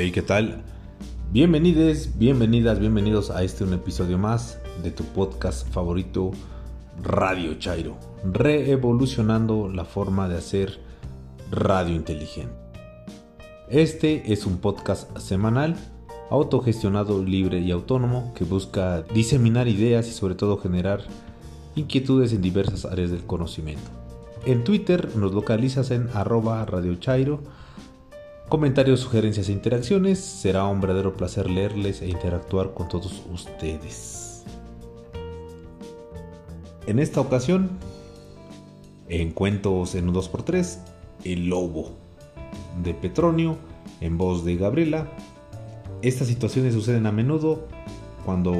Hey, ¿qué tal? Bienvenidos, bienvenidas, bienvenidos a este un episodio más de tu podcast favorito Radio Chairo, reevolucionando la forma de hacer radio inteligente. Este es un podcast semanal, autogestionado, libre y autónomo que busca diseminar ideas y sobre todo generar inquietudes en diversas áreas del conocimiento. En Twitter nos localizas en arroba Radio Comentarios, sugerencias e interacciones. Será un verdadero placer leerles e interactuar con todos ustedes. En esta ocasión, en Cuentos en un 2x3, El Lobo, de Petronio, en voz de Gabriela. Estas situaciones suceden a menudo cuando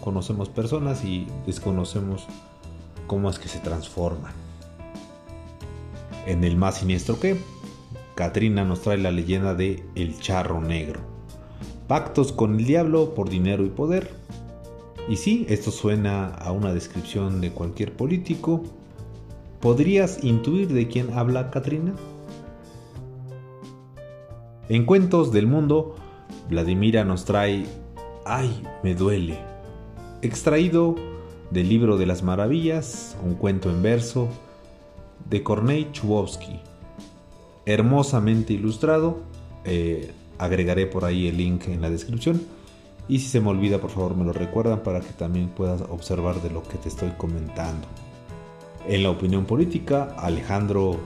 conocemos personas y desconocemos cómo es que se transforman. En el más siniestro que, Katrina nos trae la leyenda de El Charro Negro. Pactos con el diablo por dinero y poder. Y sí, esto suena a una descripción de cualquier político. ¿Podrías intuir de quién habla Katrina? En Cuentos del Mundo, Vladimira nos trae Ay, me duele, extraído del libro de las maravillas, un cuento en verso de Kornei Chubovsky hermosamente ilustrado. Eh, agregaré por ahí el link en la descripción. Y si se me olvida, por favor me lo recuerdan para que también puedas observar de lo que te estoy comentando. En la opinión política, Alejandro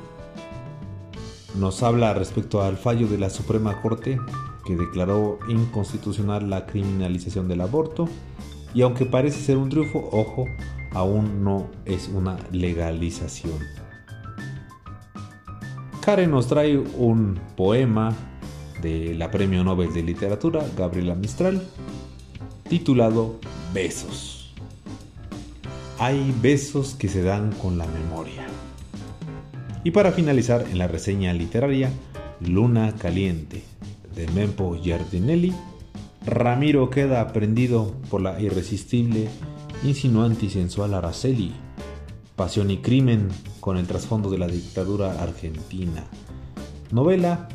nos habla respecto al fallo de la Suprema Corte que declaró inconstitucional la criminalización del aborto. Y aunque parece ser un triunfo, ojo, aún no es una legalización. Karen nos trae un poema de la Premio Nobel de Literatura, Gabriela Mistral, titulado Besos. Hay besos que se dan con la memoria. Y para finalizar en la reseña literaria, Luna Caliente, de Mempo Giardinelli, Ramiro queda prendido por la irresistible, insinuante y sensual Araceli, Pasión y Crimen con el trasfondo de la dictadura argentina. Novela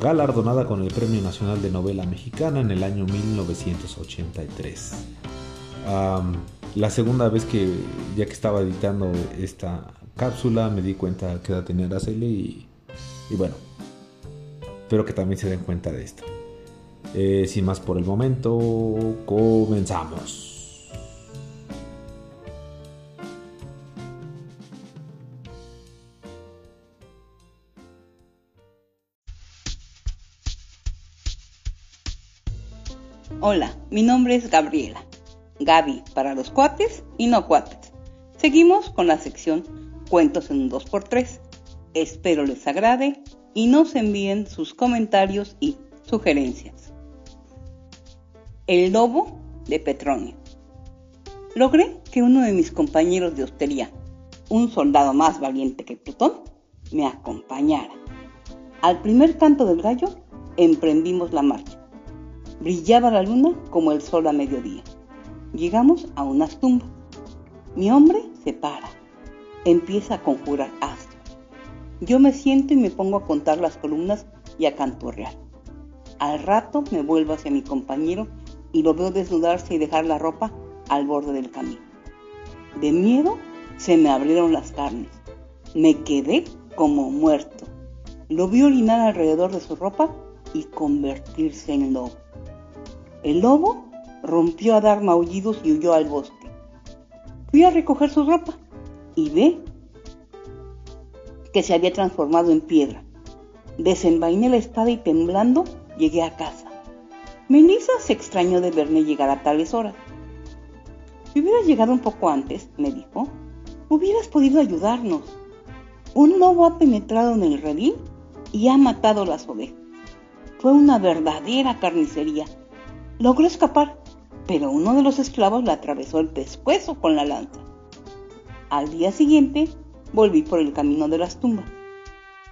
galardonada con el Premio Nacional de Novela Mexicana en el año 1983. la segunda vez que, ya que estaba editando esta cápsula, me di cuenta que edad tenía Araceli y, y bueno, espero que también se den cuenta de esto. Eh, sin más por el momento, comenzamos. Hola, mi nombre es Gabriela. Gaby para los cuates y no cuates. Seguimos con la sección Cuentos en un 2x3. Espero les agrade y nos envíen sus comentarios y sugerencias. El lobo de Petronio. Logré que uno de mis compañeros de hostería, un soldado más valiente que Plutón, me acompañara. Al primer canto del gallo, emprendimos la marcha Brillaba la luna como el sol a mediodía. Llegamos a unas tumbas. Mi hombre se para. Empieza a conjurar astros. Yo me siento y me pongo a contar las columnas y a canturrear. Al rato me vuelvo hacia mi compañero y lo veo desnudarse y dejar la ropa al borde del camino. De miedo se me abrieron las carnes. Me quedé como muerto. Lo vi orinar alrededor de su ropa y convertirse en lobo. El lobo rompió a dar maullidos y huyó al bosque. Fui a recoger su ropa y ve que se había transformado en piedra. Desenvainé la espada y temblando llegué a casa. Melissa se extrañó de verme llegar a tales horas. Si hubieras llegado un poco antes, me dijo, hubieras podido ayudarnos. Un lobo ha penetrado en el redil y ha matado las ovejas. Fue una verdadera carnicería Logró escapar, pero uno de los esclavos le atravesó el pescuezo con la lanza. Al día siguiente volví por el camino de las tumbas.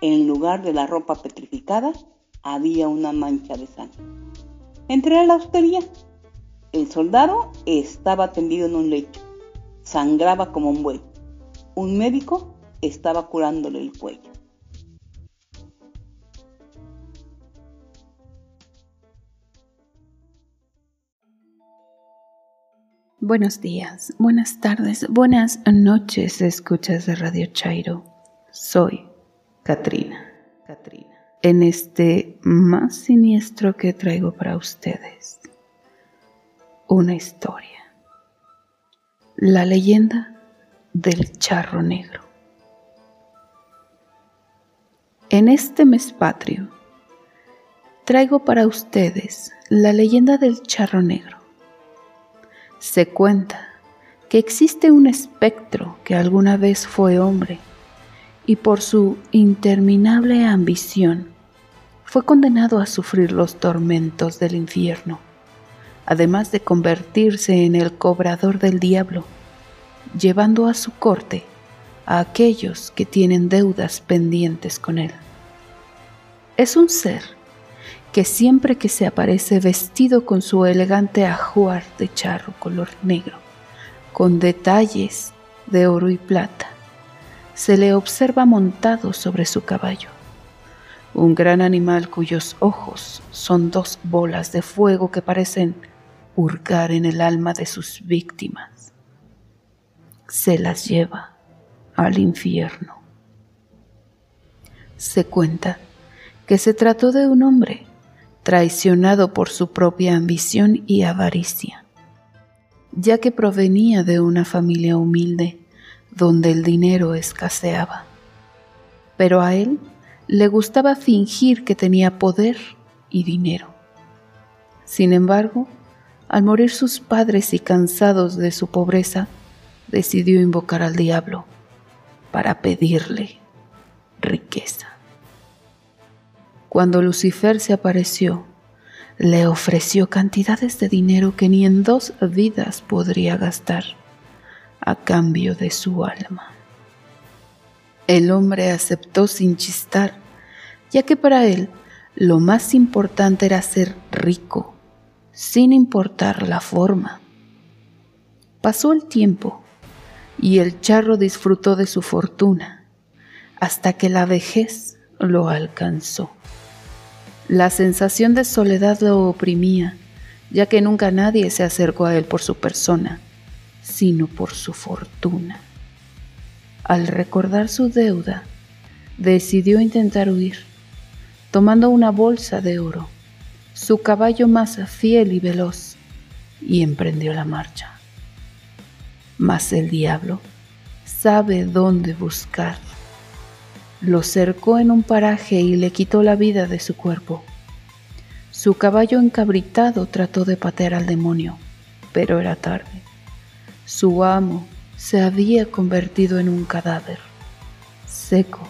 En lugar de la ropa petrificada había una mancha de sangre. Entré a la hostería. El soldado estaba tendido en un lecho. Sangraba como un buey. Un médico estaba curándole el cuello. Buenos días, buenas tardes, buenas noches, escuchas de Radio Chairo. Soy Katrina. Katrina. En este más siniestro que traigo para ustedes, una historia. La leyenda del charro negro. En este mes patrio, traigo para ustedes la leyenda del charro negro se cuenta que existe un espectro que alguna vez fue hombre y por su interminable ambición fue condenado a sufrir los tormentos del infierno, además de convertirse en el cobrador del diablo, llevando a su corte a aquellos que tienen deudas pendientes con él. Es un ser que siempre que se aparece vestido con su elegante ajuar de charro color negro, con detalles de oro y plata, se le observa montado sobre su caballo, un gran animal cuyos ojos son dos bolas de fuego que parecen hurgar en el alma de sus víctimas. Se las lleva al infierno. Se cuenta que se trató de un hombre traicionado por su propia ambición y avaricia, ya que provenía de una familia humilde donde el dinero escaseaba. Pero a él le gustaba fingir que tenía poder y dinero. Sin embargo, al morir sus padres y cansados de su pobreza, decidió invocar al diablo para pedirle riqueza. Cuando Lucifer se apareció, le ofreció cantidades de dinero que ni en dos vidas podría gastar a cambio de su alma. El hombre aceptó sin chistar, ya que para él lo más importante era ser rico, sin importar la forma. Pasó el tiempo y el charro disfrutó de su fortuna hasta que la vejez lo alcanzó. La sensación de soledad lo oprimía, ya que nunca nadie se acercó a él por su persona, sino por su fortuna. Al recordar su deuda, decidió intentar huir, tomando una bolsa de oro, su caballo más fiel y veloz, y emprendió la marcha. Mas el diablo sabe dónde buscar lo cercó en un paraje y le quitó la vida de su cuerpo. Su caballo encabritado trató de patear al demonio, pero era tarde. Su amo se había convertido en un cadáver, seco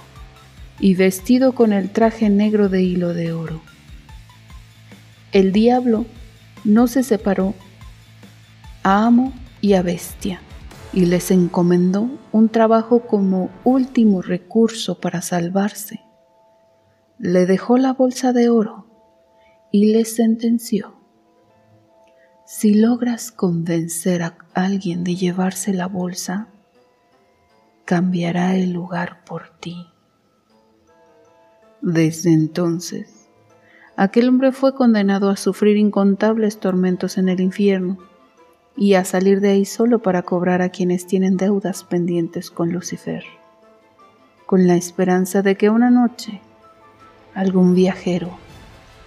y vestido con el traje negro de hilo de oro. El diablo no se separó a amo y a bestia y les encomendó un trabajo como último recurso para salvarse. Le dejó la bolsa de oro y les sentenció, si logras convencer a alguien de llevarse la bolsa, cambiará el lugar por ti. Desde entonces, aquel hombre fue condenado a sufrir incontables tormentos en el infierno y a salir de ahí solo para cobrar a quienes tienen deudas pendientes con Lucifer, con la esperanza de que una noche algún viajero,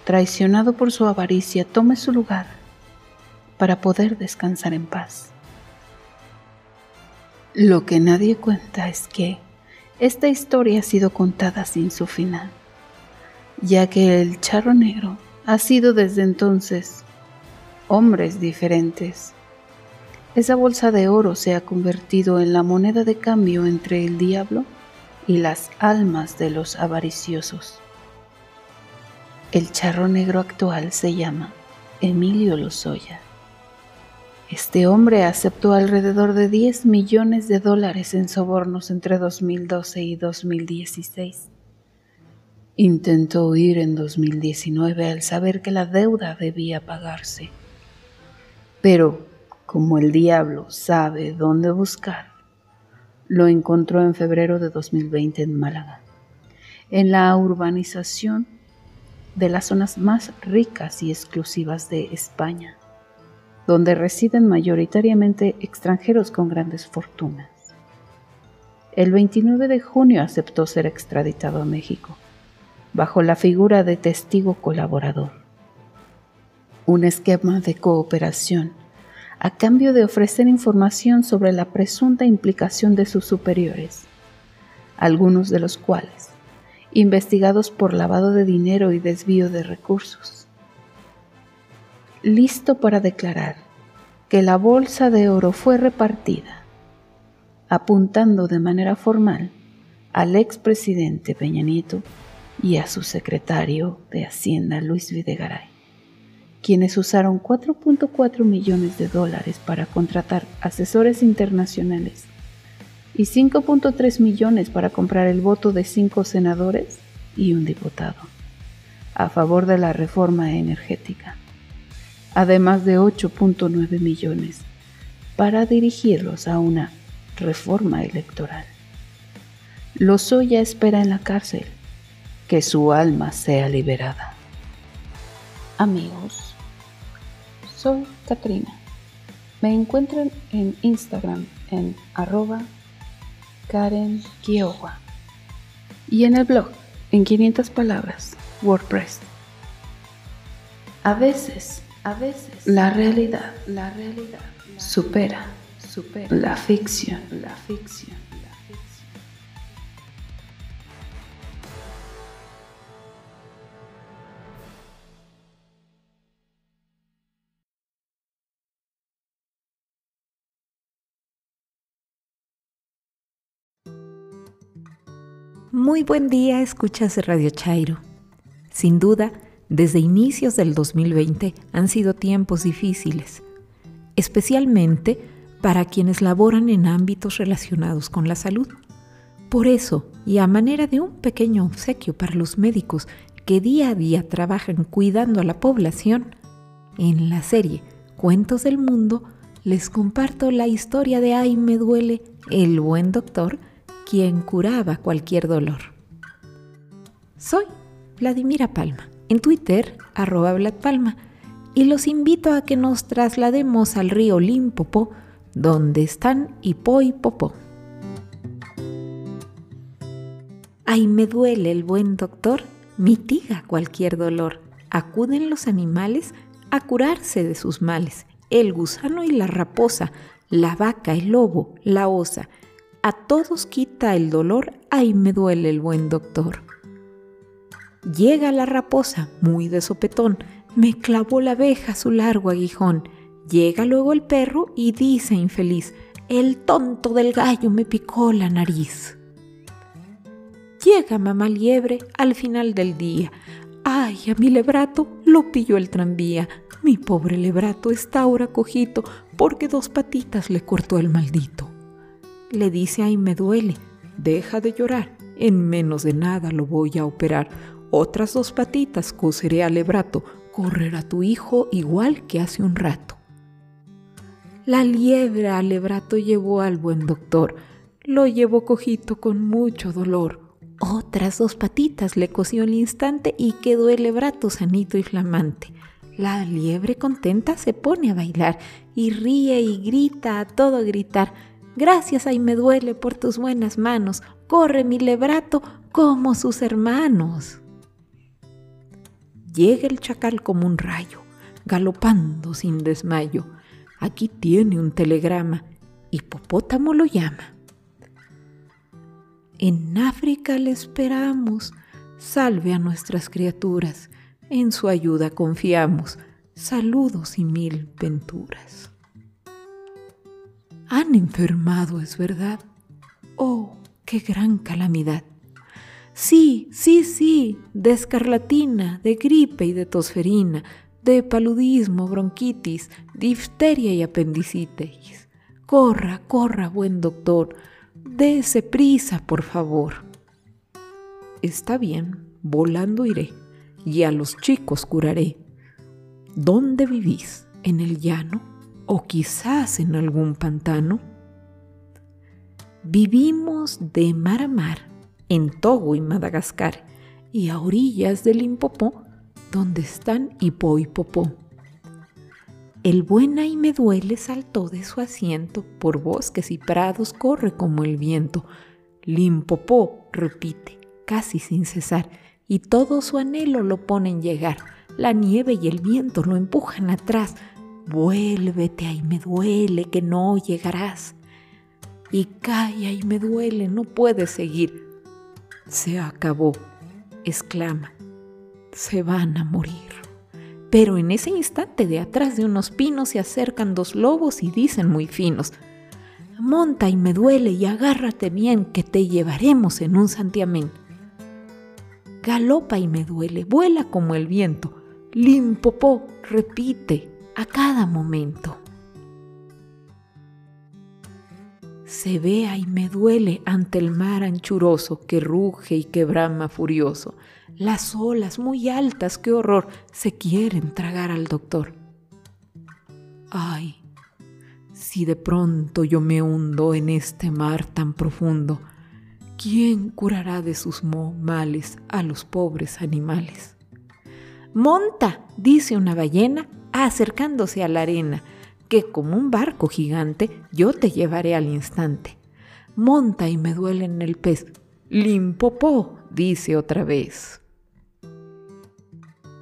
traicionado por su avaricia, tome su lugar para poder descansar en paz. Lo que nadie cuenta es que esta historia ha sido contada sin su final, ya que el charro negro ha sido desde entonces hombres diferentes esa bolsa de oro se ha convertido en la moneda de cambio entre el diablo y las almas de los avariciosos. El charro negro actual se llama Emilio Lozoya. Este hombre aceptó alrededor de 10 millones de dólares en sobornos entre 2012 y 2016. Intentó huir en 2019 al saber que la deuda debía pagarse. Pero como el diablo sabe dónde buscar, lo encontró en febrero de 2020 en Málaga, en la urbanización de las zonas más ricas y exclusivas de España. donde residen mayoritariamente extranjeros con grandes fortunas. El 29 de junio aceptó ser extraditado a México, bajo la figura de testigo colaborador. Un esquema de cooperación a cambio de ofrecer información sobre la presunta implicación de sus superiores, algunos de los cuales investigados por lavado de dinero y desvío de recursos listo para declarar que la bolsa de oro fue repartida, apuntando de manera formal al expresidente Peña Nieto y a su secretario de Hacienda Luis Videgaray, quienes usaron 4.4 millones de dólares para contratar asesores internacionales y 5.3 millones para comprar el voto de cinco senadores y un diputado a favor de la reforma energética además de 8.9 millones, para dirigirlos a una reforma electoral. Lozoya espera en la cárcel que su alma sea liberada. Amigos, soy Katrina. Me encuentran en Instagram en arroba Karen Kiowa y en el blog en 500 palabras, WordPress. A veces a veces la realidad, la realidad supera, supera la ficción. la ficción. Muy buen día, escuchas Radio Chairo. Sin duda, desde inicios del 2020 han sido tiempos difíciles, especialmente para quienes laboran en ámbitos relacionados con la salud. Por eso, y a manera de un pequeño obsequio para los médicos que día a día trabajan cuidando a la población, en la serie Cuentos del Mundo les comparto la historia de Ay me duele, el buen doctor, quien curaba cualquier dolor. Soy Vladimira Palma en Twitter, arroba Palma, y los invito a que nos traslademos al río Limpopo, donde están Hipo y Popó. Ay, me duele el buen doctor, mitiga cualquier dolor. Acuden los animales a curarse de sus males, el gusano y la raposa, la vaca, el lobo, la osa. A todos quita el dolor, ay, me duele el buen doctor. Llega la raposa, muy de sopetón, me clavó la abeja su largo aguijón. Llega luego el perro y dice infeliz, el tonto del gallo me picó la nariz. Llega mamá liebre al final del día. Ay, a mi lebrato lo pilló el tranvía. Mi pobre lebrato está ahora cojito porque dos patitas le cortó el maldito. Le dice, ay, me duele, deja de llorar, en menos de nada lo voy a operar otras dos patitas coseré al lebrato, correrá tu hijo igual que hace un rato. La liebre al lebrato llevó al buen doctor, lo llevó cojito con mucho dolor. Otras dos patitas le cosió al instante y quedó el lebrato sanito y flamante. La liebre contenta se pone a bailar y ríe y grita a todo gritar. Gracias, ay me duele por tus buenas manos. Corre mi lebrato como sus hermanos. Llega el chacal como un rayo, galopando sin desmayo. Aquí tiene un telegrama, hipopótamo lo llama. En África le esperamos, salve a nuestras criaturas, en su ayuda confiamos, saludos y mil venturas. Han enfermado, es verdad. Oh, qué gran calamidad. Sí, sí, sí, de escarlatina, de gripe y de tosferina, de paludismo, bronquitis, difteria y apendicitis. Corra, corra, buen doctor, dése prisa, por favor. Está bien, volando iré, y a los chicos curaré. ¿Dónde vivís? ¿En el llano? ¿O quizás en algún pantano? Vivimos de mar a mar en Togo y Madagascar, y a orillas del Limpopo, donde están Hipó y Popó. El buen ay me duele saltó de su asiento, por bosques y prados corre como el viento. Limpopó, repite, casi sin cesar, y todo su anhelo lo pone en llegar. La nieve y el viento lo empujan atrás. Vuélvete, ay me duele, que no llegarás. Y calla y me duele, no puedes seguir. Se acabó, exclama. Se van a morir. Pero en ese instante de atrás de unos pinos se acercan dos lobos y dicen muy finos, Monta y me duele y agárrate bien que te llevaremos en un santiamén. Galopa y me duele, vuela como el viento, limpopó, repite a cada momento. Se vea y me duele ante el mar anchuroso que ruge y que brama furioso las olas muy altas, qué horror, se quieren tragar al doctor. Ay, si de pronto yo me hundo en este mar tan profundo, ¿quién curará de sus males a los pobres animales? Monta, dice una ballena, acercándose a la arena, que como un barco gigante yo te llevaré al instante. Monta y me duele en el pez. Limpopó, dice otra vez.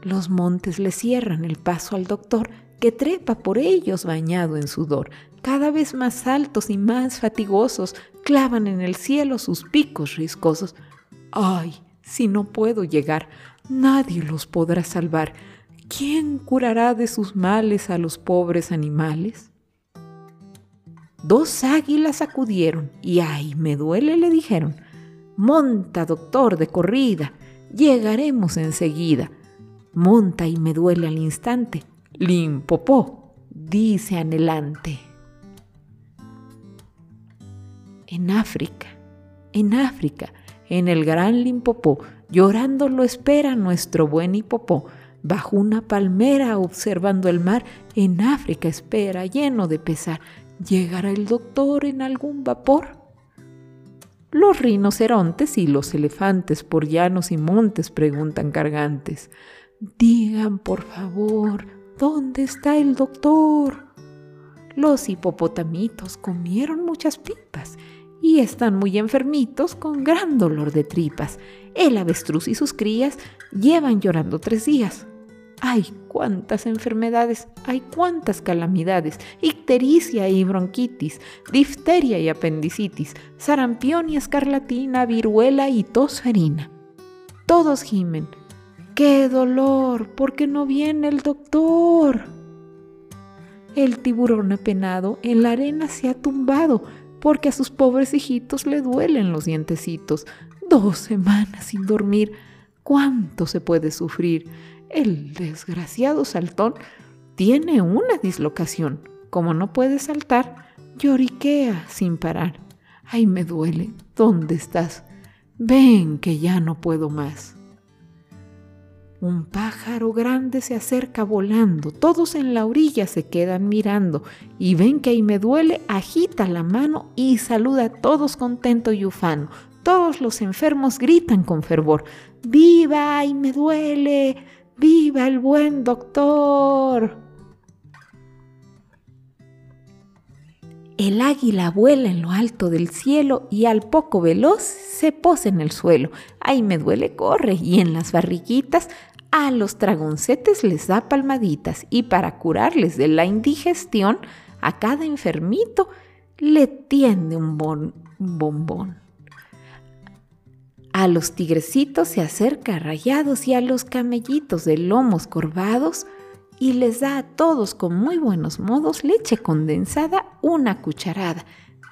Los montes le cierran el paso al doctor, que trepa por ellos bañado en sudor. Cada vez más altos y más fatigosos, clavan en el cielo sus picos riscosos. ¡Ay! Si no puedo llegar, nadie los podrá salvar. ¿Quién curará de sus males a los pobres animales? Dos águilas acudieron y ay, me duele, le dijeron. Monta, doctor, de corrida, llegaremos enseguida monta y me duele al instante. Limpopó, dice anhelante. En África, en África, en el gran Limpopó, llorando lo espera nuestro buen hipopó. Bajo una palmera observando el mar, en África espera, lleno de pesar, ¿llegará el doctor en algún vapor? Los rinocerontes y los elefantes por llanos y montes preguntan cargantes. Digan, por favor, ¿dónde está el doctor? Los hipopotamitos comieron muchas pipas y están muy enfermitos con gran dolor de tripas. El avestruz y sus crías llevan llorando tres días. ¡Ay, cuántas enfermedades! ¡Ay, cuántas calamidades! Ictericia y bronquitis, difteria y apendicitis, sarampión y escarlatina, viruela y tosferina. Todos gimen, ¡Qué dolor! ¿Por qué no viene el doctor? El tiburón apenado en la arena se ha tumbado porque a sus pobres hijitos le duelen los dientecitos. Dos semanas sin dormir. ¿Cuánto se puede sufrir? El desgraciado saltón tiene una dislocación. Como no puede saltar, lloriquea sin parar. Ay, me duele. ¿Dónde estás? Ven que ya no puedo más. Un pájaro grande se acerca volando, todos en la orilla se quedan mirando y ven que ahí me duele, agita la mano y saluda a todos contento y ufano. Todos los enfermos gritan con fervor, ¡Viva y me duele! ¡Viva el buen doctor! El águila vuela en lo alto del cielo y al poco veloz se posa en el suelo. Ay, me duele, corre. Y en las barriguitas a los dragoncetes les da palmaditas y para curarles de la indigestión, a cada enfermito le tiende un, un bombón. A los tigrecitos se acerca rayados y a los camellitos de lomos corvados y les da a todos con muy buenos modos leche condensada una cucharada.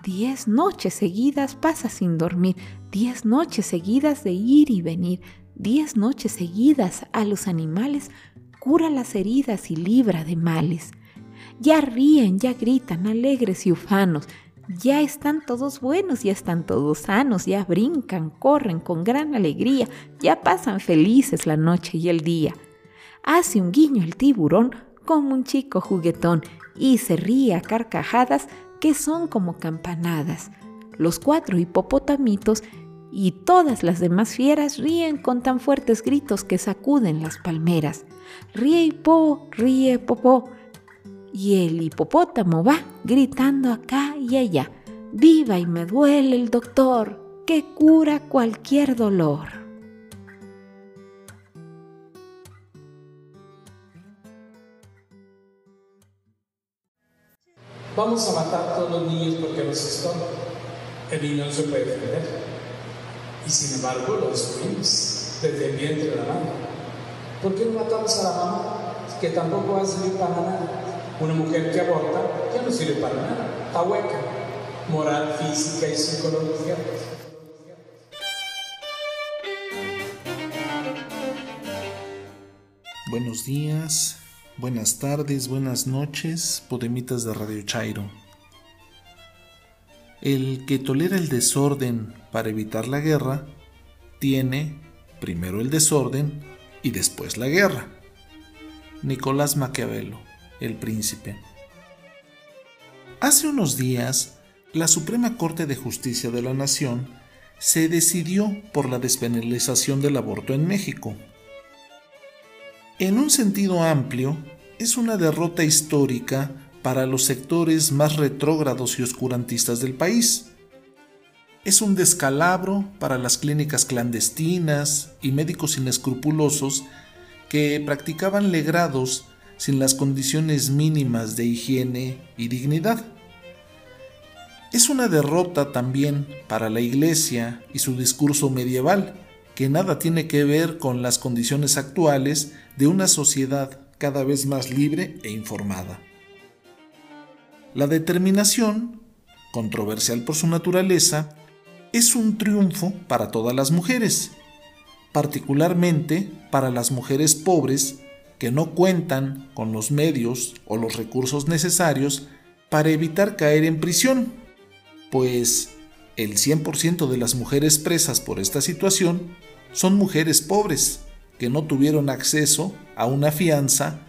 Diez noches seguidas pasa sin dormir, diez noches seguidas de ir y venir, diez noches seguidas a los animales cura las heridas y libra de males. Ya ríen, ya gritan, alegres y ufanos, ya están todos buenos, ya están todos sanos, ya brincan, corren con gran alegría, ya pasan felices la noche y el día hace un guiño el tiburón como un chico juguetón y se ríe a carcajadas que son como campanadas. Los cuatro hipopotamitos y todas las demás fieras ríen con tan fuertes gritos que sacuden las palmeras. Ríe po, ríe popó. Y el hipopótamo va gritando acá y allá. Viva y me duele el doctor, que cura cualquier dolor. Vamos a matar a todos los niños porque nos estorban. El niño no se puede defender. Y sin embargo lo destruimos desde el vientre de la mamá. ¿Por qué no matamos a la mamá? Que tampoco va a servir para nada. Una mujer que aborta ya no sirve para nada. Está hueca. Moral, física y psicológica. Buenos días, buenas tardes, buenas noches, podemitas de Radio Chairo. El que tolera el desorden para evitar la guerra, tiene primero el desorden y después la guerra. Nicolás Maquiavelo, el príncipe. Hace unos días, la Suprema Corte de Justicia de la Nación se decidió por la despenalización del aborto en México. En un sentido amplio, es una derrota histórica para los sectores más retrógrados y oscurantistas del país. Es un descalabro para las clínicas clandestinas y médicos inescrupulosos que practicaban legrados sin las condiciones mínimas de higiene y dignidad. Es una derrota también para la Iglesia y su discurso medieval, que nada tiene que ver con las condiciones actuales de una sociedad cada vez más libre e informada. La determinación, controversial por su naturaleza, es un triunfo para todas las mujeres, particularmente para las mujeres pobres que no cuentan con los medios o los recursos necesarios para evitar caer en prisión, pues el 100% de las mujeres presas por esta situación son mujeres pobres que no tuvieron acceso a una fianza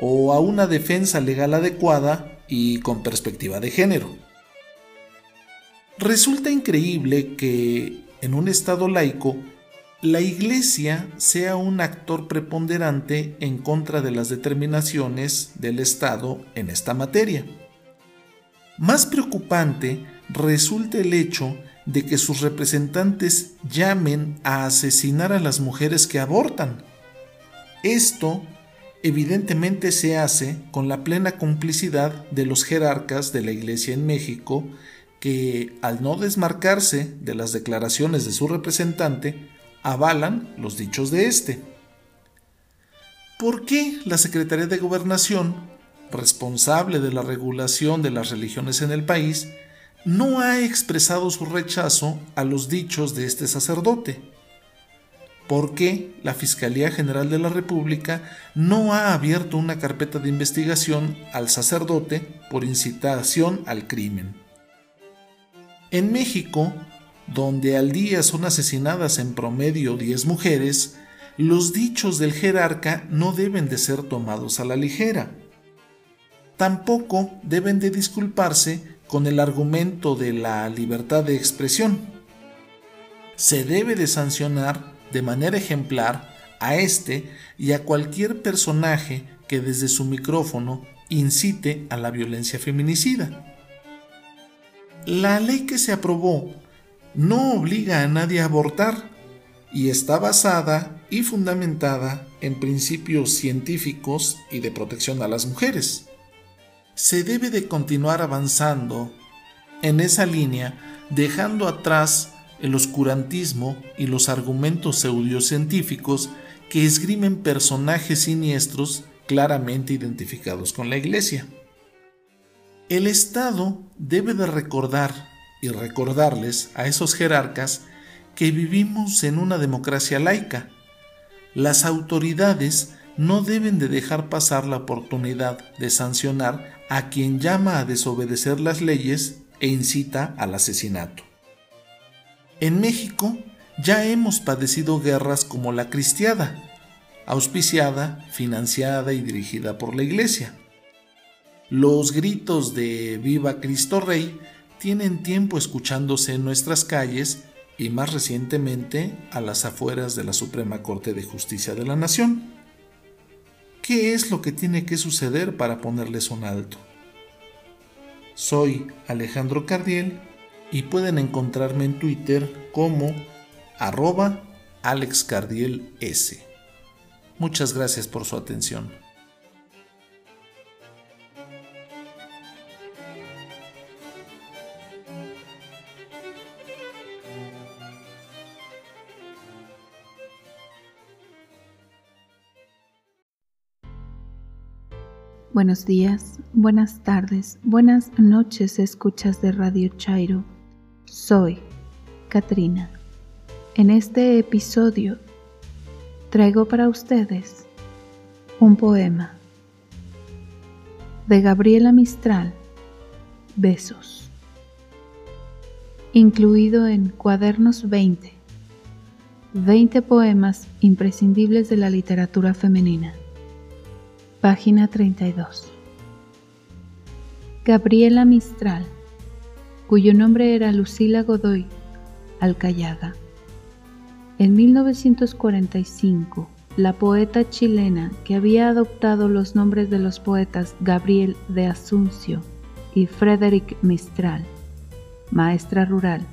o a una defensa legal adecuada y con perspectiva de género. Resulta increíble que en un Estado laico la Iglesia sea un actor preponderante en contra de las determinaciones del Estado en esta materia. Más preocupante resulta el hecho de que sus representantes llamen a asesinar a las mujeres que abortan. Esto evidentemente se hace con la plena complicidad de los jerarcas de la Iglesia en México, que al no desmarcarse de las declaraciones de su representante, avalan los dichos de éste. ¿Por qué la Secretaría de Gobernación, responsable de la regulación de las religiones en el país, no ha expresado su rechazo a los dichos de este sacerdote. ¿Por qué la Fiscalía General de la República no ha abierto una carpeta de investigación al sacerdote por incitación al crimen? En México, donde al día son asesinadas en promedio 10 mujeres, los dichos del jerarca no deben de ser tomados a la ligera. Tampoco deben de disculparse con el argumento de la libertad de expresión. Se debe de sancionar de manera ejemplar a este y a cualquier personaje que desde su micrófono incite a la violencia feminicida. La ley que se aprobó no obliga a nadie a abortar y está basada y fundamentada en principios científicos y de protección a las mujeres se debe de continuar avanzando en esa línea, dejando atrás el oscurantismo y los argumentos pseudocientíficos que esgrimen personajes siniestros claramente identificados con la Iglesia. El Estado debe de recordar y recordarles a esos jerarcas que vivimos en una democracia laica. Las autoridades no deben de dejar pasar la oportunidad de sancionar a quien llama a desobedecer las leyes e incita al asesinato. En México ya hemos padecido guerras como la cristiada, auspiciada, financiada y dirigida por la Iglesia. Los gritos de Viva Cristo Rey tienen tiempo escuchándose en nuestras calles y más recientemente a las afueras de la Suprema Corte de Justicia de la Nación. ¿Qué es lo que tiene que suceder para ponerles un alto? Soy Alejandro Cardiel y pueden encontrarme en Twitter como arroba AlexCardielS. Muchas gracias por su atención. Buenos días, buenas tardes, buenas noches, escuchas de Radio Chairo. Soy Katrina. En este episodio traigo para ustedes un poema de Gabriela Mistral, Besos, incluido en Cuadernos 20, 20 poemas imprescindibles de la literatura femenina. Página 32. Gabriela Mistral, cuyo nombre era Lucila Godoy Alcayaga. En 1945, la poeta chilena que había adoptado los nombres de los poetas Gabriel de Asuncio y Frederick Mistral, maestra rural,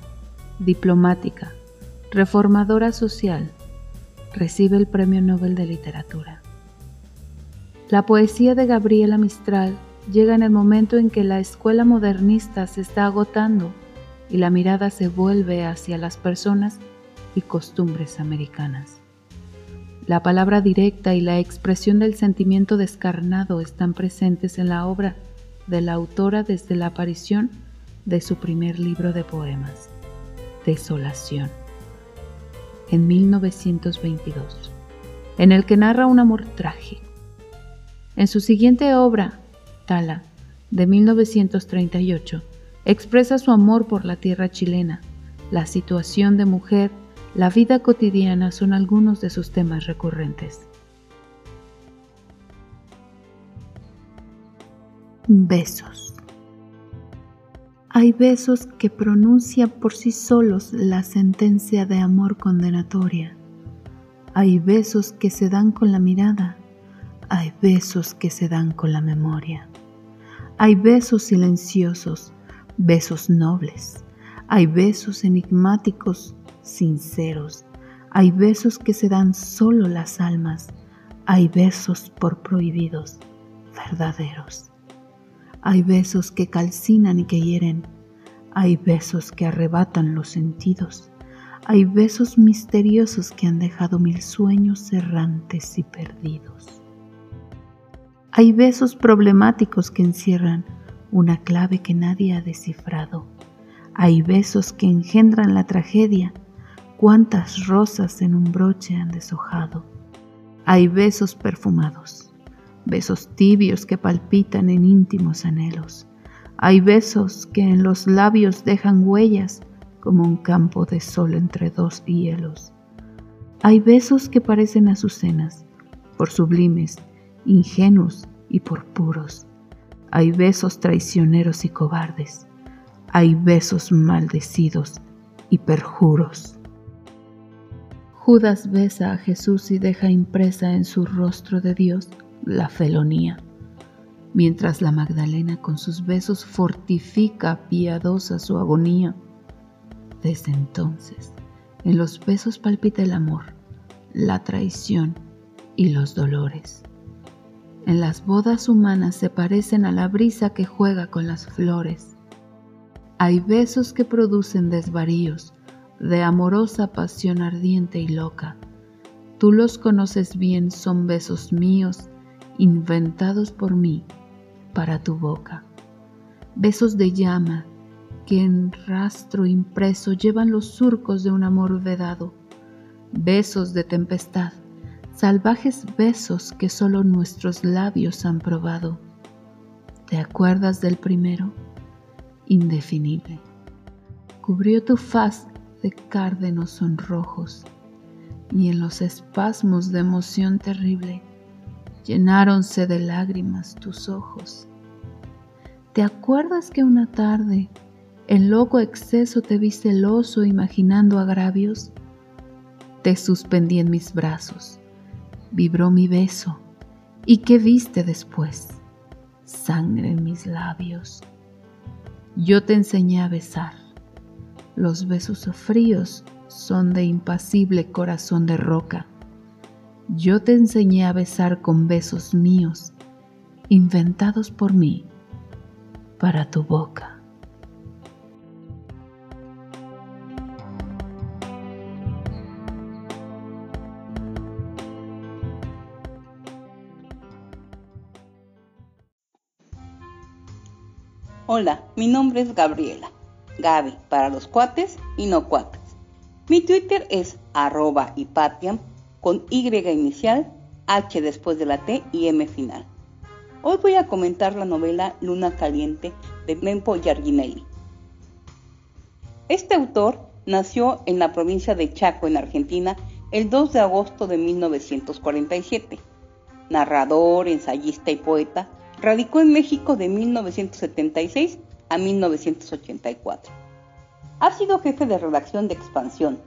diplomática, reformadora social, recibe el Premio Nobel de Literatura. La poesía de Gabriela Mistral llega en el momento en que la escuela modernista se está agotando y la mirada se vuelve hacia las personas y costumbres americanas. La palabra directa y la expresión del sentimiento descarnado están presentes en la obra de la autora desde la aparición de su primer libro de poemas, Desolación, en 1922, en el que narra un amor trágico en su siguiente obra, Tala, de 1938, expresa su amor por la tierra chilena. La situación de mujer, la vida cotidiana son algunos de sus temas recurrentes. Besos. Hay besos que pronuncian por sí solos la sentencia de amor condenatoria. Hay besos que se dan con la mirada hay besos que se dan con la memoria. Hay besos silenciosos, besos nobles. Hay besos enigmáticos, sinceros. Hay besos que se dan solo las almas. Hay besos por prohibidos, verdaderos. Hay besos que calcinan y que hieren. Hay besos que arrebatan los sentidos. Hay besos misteriosos que han dejado mil sueños errantes y perdidos. Hay besos problemáticos que encierran una clave que nadie ha descifrado. Hay besos que engendran la tragedia. Cuántas rosas en un broche han deshojado. Hay besos perfumados, besos tibios que palpitan en íntimos anhelos. Hay besos que en los labios dejan huellas como un campo de sol entre dos hielos. Hay besos que parecen azucenas, por sublimes ingenuos y por puros. Hay besos traicioneros y cobardes. Hay besos maldecidos y perjuros. Judas besa a Jesús y deja impresa en su rostro de Dios la felonía, mientras la Magdalena con sus besos fortifica piadosa su agonía. Desde entonces, en los besos palpita el amor, la traición y los dolores en las bodas humanas se parecen a la brisa que juega con las flores. Hay besos que producen desvaríos de amorosa pasión ardiente y loca. Tú los conoces bien, son besos míos, inventados por mí, para tu boca. Besos de llama que en rastro impreso llevan los surcos de un amor vedado. Besos de tempestad salvajes besos que solo nuestros labios han probado. ¿Te acuerdas del primero? Indefinible. Cubrió tu faz de cárdenos sonrojos y en los espasmos de emoción terrible llenáronse de lágrimas tus ojos. ¿Te acuerdas que una tarde, en loco exceso, te vi celoso imaginando agravios? Te suspendí en mis brazos vibró mi beso ¿Y qué viste después? Sangre en mis labios. Yo te enseñé a besar. Los besos fríos son de impasible corazón de roca. Yo te enseñé a besar con besos míos, inventados por mí, para tu boca. Hola, mi nombre es Gabriela. Gaby para los cuates y no cuates. Mi Twitter es arroba hipatiam con Y inicial, H después de la T y M final. Hoy voy a comentar la novela Luna Caliente de Mempo Yarginelli. Este autor nació en la provincia de Chaco, en Argentina, el 2 de agosto de 1947. Narrador, ensayista y poeta, radicó en México de 1976 a 1984. Ha sido jefe de redacción de Expansión,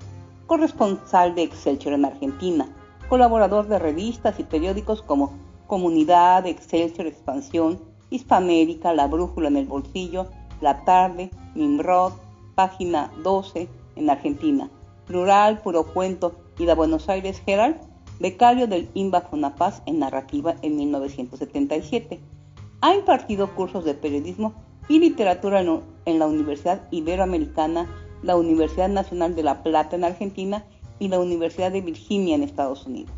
corresponsal de Excelsior en Argentina, colaborador de revistas y periódicos como Comunidad, Excelsior, Expansión, Hispamérica, La Brújula en el Bolsillo, La Tarde, Nimrod, Página 12 en Argentina, Plural, Puro Cuento y la Buenos Aires Herald, becario del INBA Fonapaz en narrativa en 1977. Ha impartido cursos de periodismo y literatura en la Universidad Iberoamericana la Universidad Nacional de La Plata en Argentina y la Universidad de Virginia en Estados Unidos,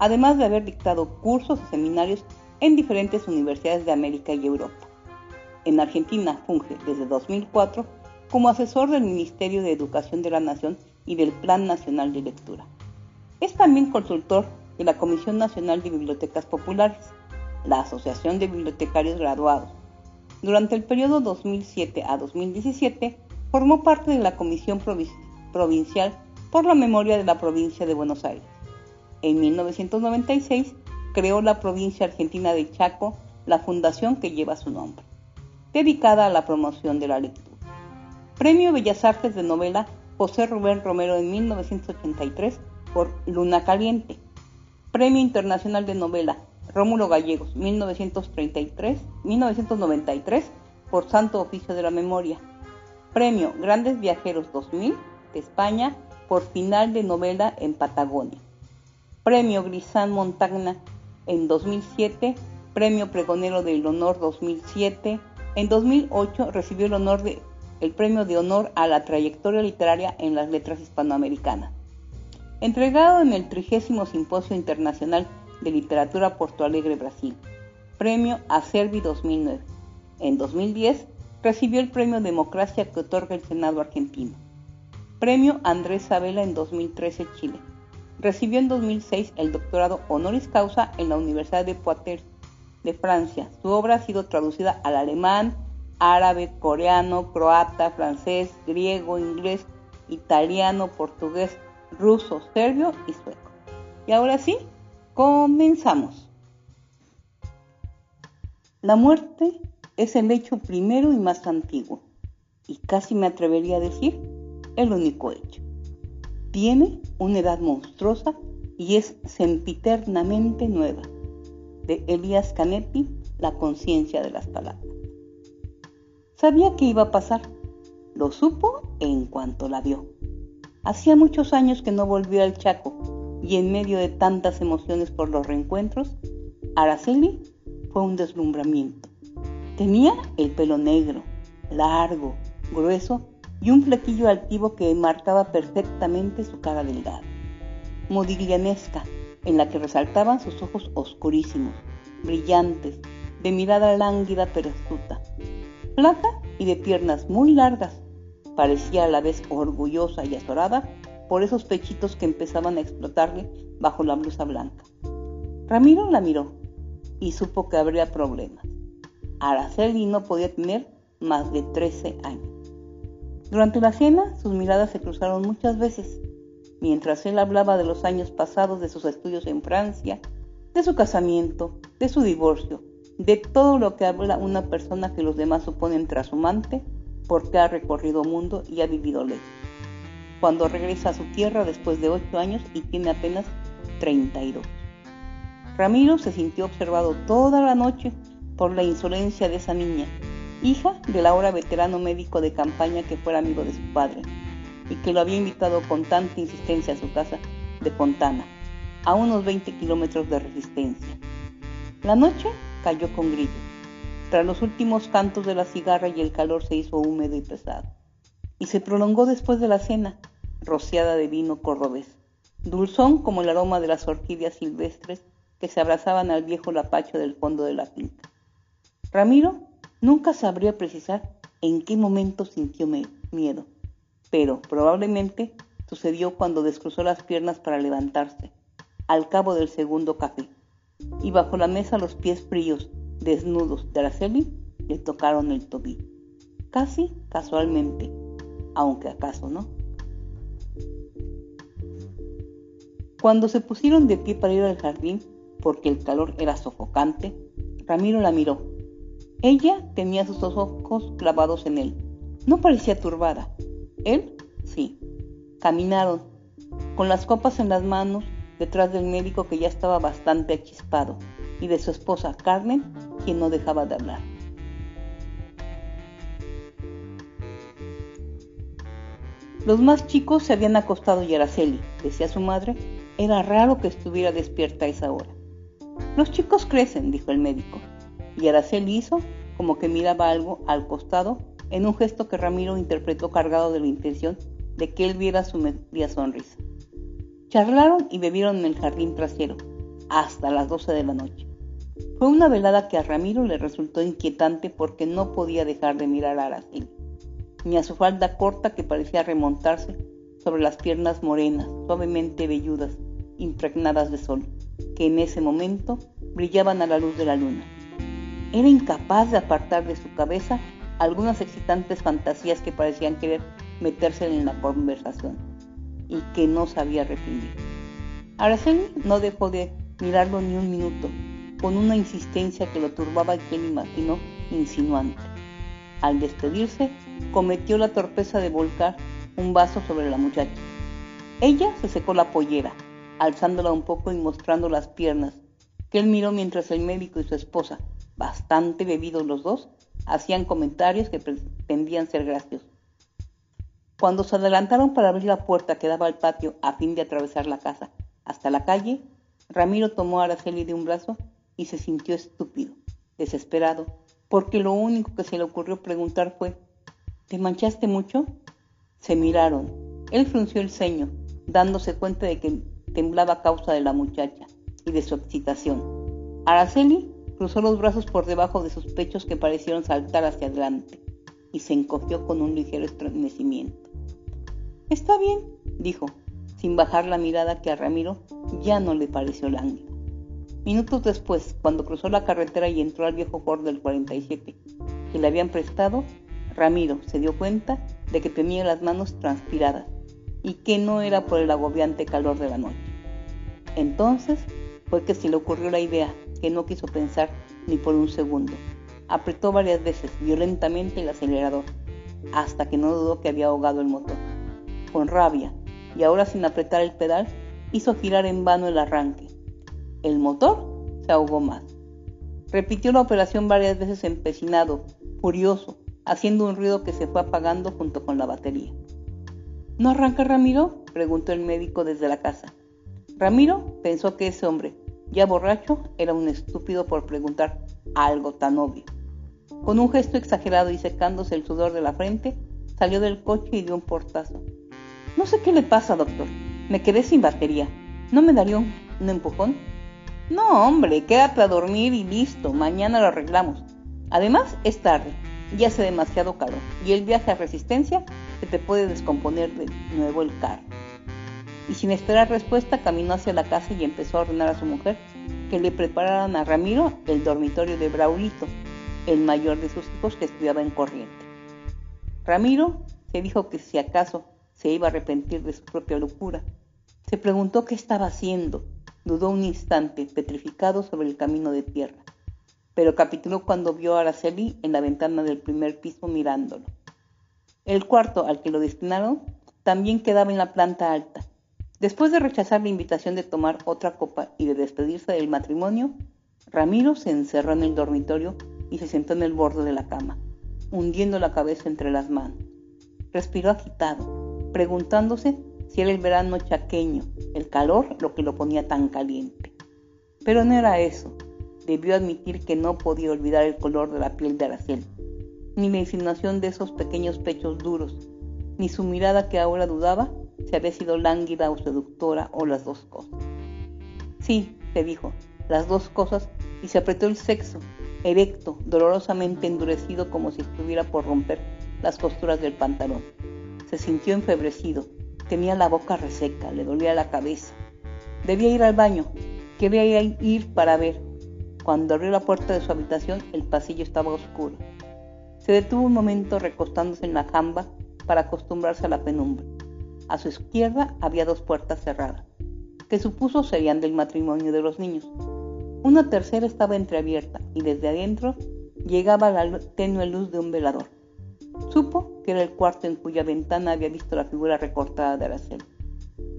además de haber dictado cursos y seminarios en diferentes universidades de América y Europa. En Argentina funge desde 2004 como asesor del Ministerio de Educación de la Nación y del Plan Nacional de Lectura. Es también consultor de la Comisión Nacional de Bibliotecas Populares, la Asociación de Bibliotecarios Graduados. Durante el periodo 2007 a 2017 Formó parte de la Comisión Provincial por la Memoria de la Provincia de Buenos Aires. En 1996 creó la provincia argentina de Chaco la fundación que lleva su nombre, dedicada a la promoción de la lectura. Premio Bellas Artes de Novela José Rubén Romero en 1983 por Luna Caliente. Premio Internacional de Novela Rómulo Gallegos 1933, 1993 por Santo Oficio de la Memoria. Premio Grandes Viajeros 2000 de España por final de novela en Patagonia. Premio Grisán Montagna en 2007. Premio Pregonero del Honor 2007. En 2008 recibió el honor el premio de honor a la trayectoria literaria en las letras hispanoamericanas. Entregado en el 30 Simposio Internacional de Literatura Porto Alegre, Brasil. Premio Acervi 2009. En 2010 Recibió el Premio Democracia que otorga el Senado argentino. Premio Andrés Sabela en 2013 Chile. Recibió en 2006 el doctorado honoris causa en la Universidad de Poitiers de Francia. Su obra ha sido traducida al alemán, árabe, coreano, croata, francés, griego, inglés, italiano, portugués, ruso, serbio y sueco. Y ahora sí, comenzamos. La muerte es el hecho primero y más antiguo, y casi me atrevería a decir el único hecho. Tiene una edad monstruosa y es sempiternamente nueva. De Elías Canetti, La conciencia de las palabras. Sabía que iba a pasar. Lo supo en cuanto la vio. Hacía muchos años que no volvió al Chaco y en medio de tantas emociones por los reencuentros, Araceli fue un deslumbramiento. Tenía el pelo negro, largo, grueso y un flequillo altivo que marcaba perfectamente su cara delgada, modiglianesca, en la que resaltaban sus ojos oscurísimos, brillantes, de mirada lánguida pero astuta. Flaca y de piernas muy largas, parecía a la vez orgullosa y azorada por esos pechitos que empezaban a explotarle bajo la blusa blanca. Ramiro la miró y supo que habría problemas. Araceli no podía tener más de 13 años. Durante la cena, sus miradas se cruzaron muchas veces, mientras él hablaba de los años pasados de sus estudios en Francia, de su casamiento, de su divorcio, de todo lo que habla una persona que los demás suponen trashumante porque ha recorrido mundo y ha vivido lejos. Cuando regresa a su tierra después de 8 años y tiene apenas 32. Ramiro se sintió observado toda la noche por la insolencia de esa niña, hija del ahora veterano médico de campaña que fuera amigo de su padre, y que lo había invitado con tanta insistencia a su casa de Fontana, a unos 20 kilómetros de resistencia. La noche cayó con grillo. Tras los últimos cantos de la cigarra y el calor se hizo húmedo y pesado, y se prolongó después de la cena, rociada de vino cordobés, dulzón como el aroma de las orquídeas silvestres que se abrazaban al viejo lapacho del fondo de la finca. Ramiro nunca sabría precisar en qué momento sintió miedo, pero probablemente sucedió cuando descruzó las piernas para levantarse, al cabo del segundo café, y bajo la mesa los pies fríos, desnudos de Araceli le tocaron el tobillo, casi casualmente, aunque acaso no. Cuando se pusieron de pie para ir al jardín, porque el calor era sofocante, Ramiro la miró. Ella tenía sus ojos clavados en él. No parecía turbada. Él, sí. Caminaron, con las copas en las manos, detrás del médico que ya estaba bastante achispado, y de su esposa Carmen, quien no dejaba de hablar. Los más chicos se habían acostado y Araceli, decía su madre, era raro que estuviera despierta a esa hora. Los chicos crecen, dijo el médico, y Araceli hizo como que miraba algo al costado en un gesto que Ramiro interpretó cargado de la intención de que él viera su media sonrisa. Charlaron y bebieron en el jardín trasero hasta las 12 de la noche. Fue una velada que a Ramiro le resultó inquietante porque no podía dejar de mirar a Araceli, ni a su falda corta que parecía remontarse sobre las piernas morenas, suavemente velludas, impregnadas de sol que en ese momento brillaban a la luz de la luna. Era incapaz de apartar de su cabeza algunas excitantes fantasías que parecían querer meterse en la conversación y que no sabía reprimir. Araceli no dejó de mirarlo ni un minuto, con una insistencia que lo turbaba y que él imaginó insinuante. Al despedirse, cometió la torpeza de volcar un vaso sobre la muchacha. Ella se secó la pollera, alzándola un poco y mostrando las piernas, que él miró mientras el médico y su esposa, bastante bebidos los dos, hacían comentarios que pretendían ser graciosos. Cuando se adelantaron para abrir la puerta que daba al patio a fin de atravesar la casa hasta la calle, Ramiro tomó a Araceli de un brazo y se sintió estúpido, desesperado, porque lo único que se le ocurrió preguntar fue, ¿te manchaste mucho? Se miraron. Él frunció el ceño, dándose cuenta de que temblaba a causa de la muchacha y de su excitación. Araceli cruzó los brazos por debajo de sus pechos que parecieron saltar hacia adelante y se encogió con un ligero estremecimiento. Está bien, dijo, sin bajar la mirada que a Ramiro ya no le pareció lánguida. Minutos después, cuando cruzó la carretera y entró al viejo Ford del 47 que le habían prestado, Ramiro se dio cuenta de que tenía las manos transpiradas y que no era por el agobiante calor de la noche. Entonces fue que se le ocurrió la idea, que no quiso pensar ni por un segundo. Apretó varias veces violentamente el acelerador, hasta que no dudó que había ahogado el motor. Con rabia, y ahora sin apretar el pedal, hizo girar en vano el arranque. El motor se ahogó más. Repitió la operación varias veces empecinado, furioso, haciendo un ruido que se fue apagando junto con la batería. ¿No arranca Ramiro? preguntó el médico desde la casa. Ramiro pensó que ese hombre, ya borracho, era un estúpido por preguntar algo tan obvio. Con un gesto exagerado y secándose el sudor de la frente, salió del coche y dio un portazo. No sé qué le pasa, doctor. Me quedé sin batería. ¿No me daría un, un empujón? No, hombre, quédate a dormir y listo. Mañana lo arreglamos. Además, es tarde. Ya hace demasiado calor. Y el viaje a resistencia que te puede descomponer de nuevo el carro. Y sin esperar respuesta caminó hacia la casa y empezó a ordenar a su mujer que le prepararan a Ramiro el dormitorio de Braulito, el mayor de sus hijos que estudiaba en corriente. Ramiro se dijo que si acaso se iba a arrepentir de su propia locura. Se preguntó qué estaba haciendo, dudó un instante, petrificado sobre el camino de tierra, pero capituló cuando vio a Araceli en la ventana del primer piso mirándolo. El cuarto al que lo destinaron también quedaba en la planta alta. Después de rechazar la invitación de tomar otra copa y de despedirse del matrimonio, Ramiro se encerró en el dormitorio y se sentó en el borde de la cama, hundiendo la cabeza entre las manos. Respiró agitado, preguntándose si era el verano chaqueño, el calor lo que lo ponía tan caliente. Pero no era eso. Debió admitir que no podía olvidar el color de la piel de Araceli, ni la insinuación de esos pequeños pechos duros, ni su mirada que ahora dudaba si había sido lánguida o seductora o las dos cosas. Sí, se dijo, las dos cosas y se apretó el sexo, erecto, dolorosamente endurecido como si estuviera por romper las costuras del pantalón. Se sintió enfebrecido, tenía la boca reseca, le dolía la cabeza. Debía ir al baño, quería ir para ver. Cuando abrió la puerta de su habitación, el pasillo estaba oscuro. Se detuvo un momento recostándose en la jamba para acostumbrarse a la penumbra. A su izquierda había dos puertas cerradas, que supuso serían del matrimonio de los niños. Una tercera estaba entreabierta y desde adentro llegaba la tenue luz de un velador. Supo que era el cuarto en cuya ventana había visto la figura recortada de Araceli.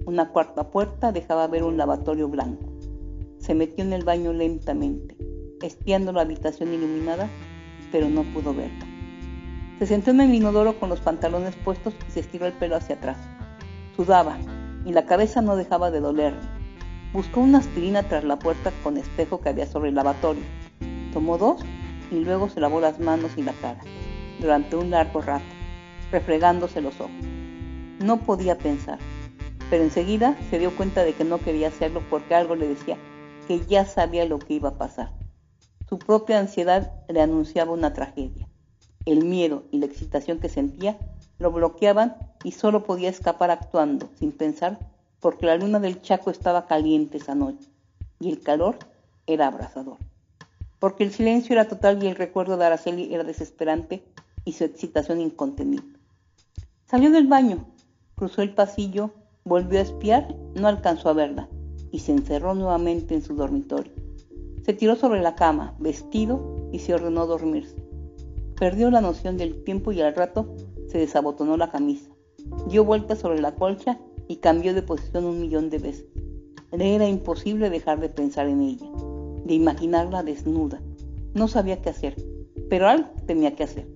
Una cuarta puerta dejaba ver un lavatorio blanco. Se metió en el baño lentamente, espiando la habitación iluminada, pero no pudo verla. Se sentó en el inodoro con los pantalones puestos y se estiró el pelo hacia atrás. Sudaba y la cabeza no dejaba de dolerle. Buscó una aspirina tras la puerta con espejo que había sobre el lavatorio. Tomó dos y luego se lavó las manos y la cara durante un largo rato, refregándose los ojos. No podía pensar, pero enseguida se dio cuenta de que no quería hacerlo porque algo le decía que ya sabía lo que iba a pasar. Su propia ansiedad le anunciaba una tragedia. El miedo y la excitación que sentía lo bloqueaban y solo podía escapar actuando, sin pensar, porque la luna del Chaco estaba caliente esa noche y el calor era abrasador. Porque el silencio era total y el recuerdo de Araceli era desesperante y su excitación incontenible. Salió del baño, cruzó el pasillo, volvió a espiar, no alcanzó a verla y se encerró nuevamente en su dormitorio. Se tiró sobre la cama, vestido, y se ordenó dormirse. Perdió la noción del tiempo y al rato se desabotonó la camisa. Dio vueltas sobre la colcha y cambió de posición un millón de veces. Le era imposible dejar de pensar en ella, de imaginarla desnuda. No sabía qué hacer, pero algo tenía que hacer.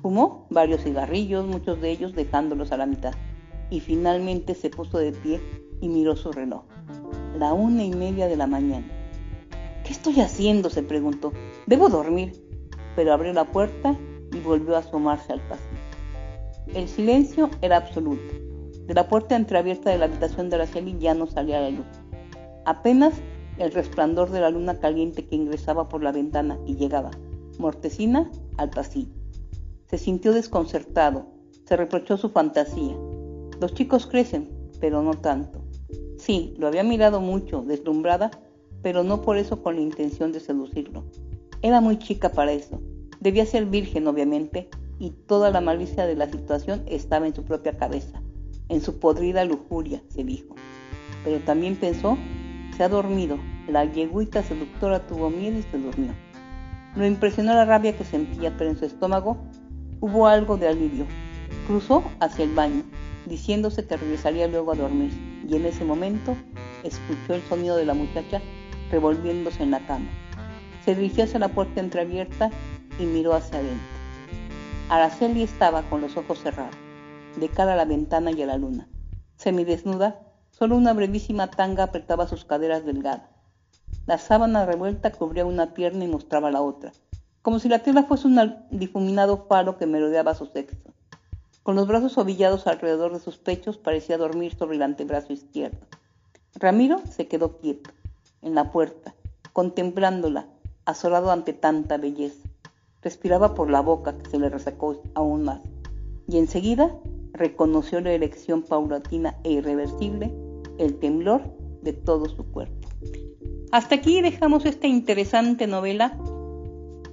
Fumó varios cigarrillos, muchos de ellos dejándolos a la mitad, y finalmente se puso de pie y miró su reloj. La una y media de la mañana. ¿Qué estoy haciendo? se preguntó. Debo dormir. Pero abrió la puerta y volvió a asomarse al pasillo. El silencio era absoluto. De la puerta entreabierta de la habitación de Araceli ya no salía la luz. Apenas el resplandor de la luna caliente que ingresaba por la ventana y llegaba, mortecina, al pasillo. Se sintió desconcertado, se reprochó su fantasía. Los chicos crecen, pero no tanto. Sí, lo había mirado mucho, deslumbrada, pero no por eso con la intención de seducirlo. Era muy chica para eso. Debía ser virgen, obviamente, y toda la malicia de la situación estaba en su propia cabeza, en su podrida lujuria, se dijo. Pero también pensó, se ha dormido, la yegüita seductora tuvo miedo y se durmió. Lo impresionó la rabia que sentía, pero en su estómago Hubo algo de alivio. Cruzó hacia el baño, diciéndose que regresaría luego a dormir, y en ese momento escuchó el sonido de la muchacha revolviéndose en la cama. Se dirigió hacia la puerta entreabierta y miró hacia adentro. Araceli estaba con los ojos cerrados, de cara a la ventana y a la luna. Semidesnuda, solo una brevísima tanga apretaba sus caderas delgadas. La sábana revuelta cubría una pierna y mostraba la otra, como si la tierra fuese un difuminado faro que merodeaba su sexo. Con los brazos ovillados alrededor de sus pechos, parecía dormir sobre el antebrazo izquierdo. Ramiro se quedó quieto, en la puerta, contemplándola, azorado ante tanta belleza. Respiraba por la boca, que se le resacó aún más, y enseguida reconoció la erección paulatina e irreversible, el temblor de todo su cuerpo. Hasta aquí dejamos esta interesante novela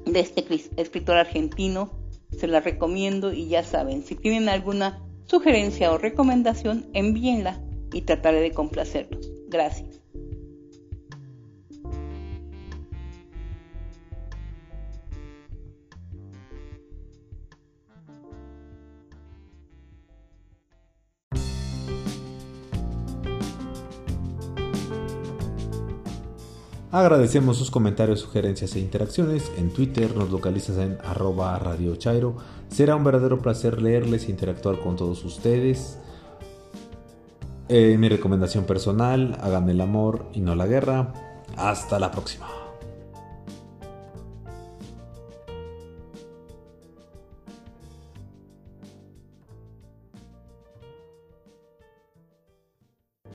de este escritor argentino. Se la recomiendo y ya saben, si tienen alguna sugerencia o recomendación, envíenla y trataré de complacerlos. Gracias. Agradecemos sus comentarios, sugerencias e interacciones. En Twitter nos localizas en arroba Radio. Será un verdadero placer leerles e interactuar con todos ustedes. Eh, mi recomendación personal, hagan el amor y no la guerra. Hasta la próxima.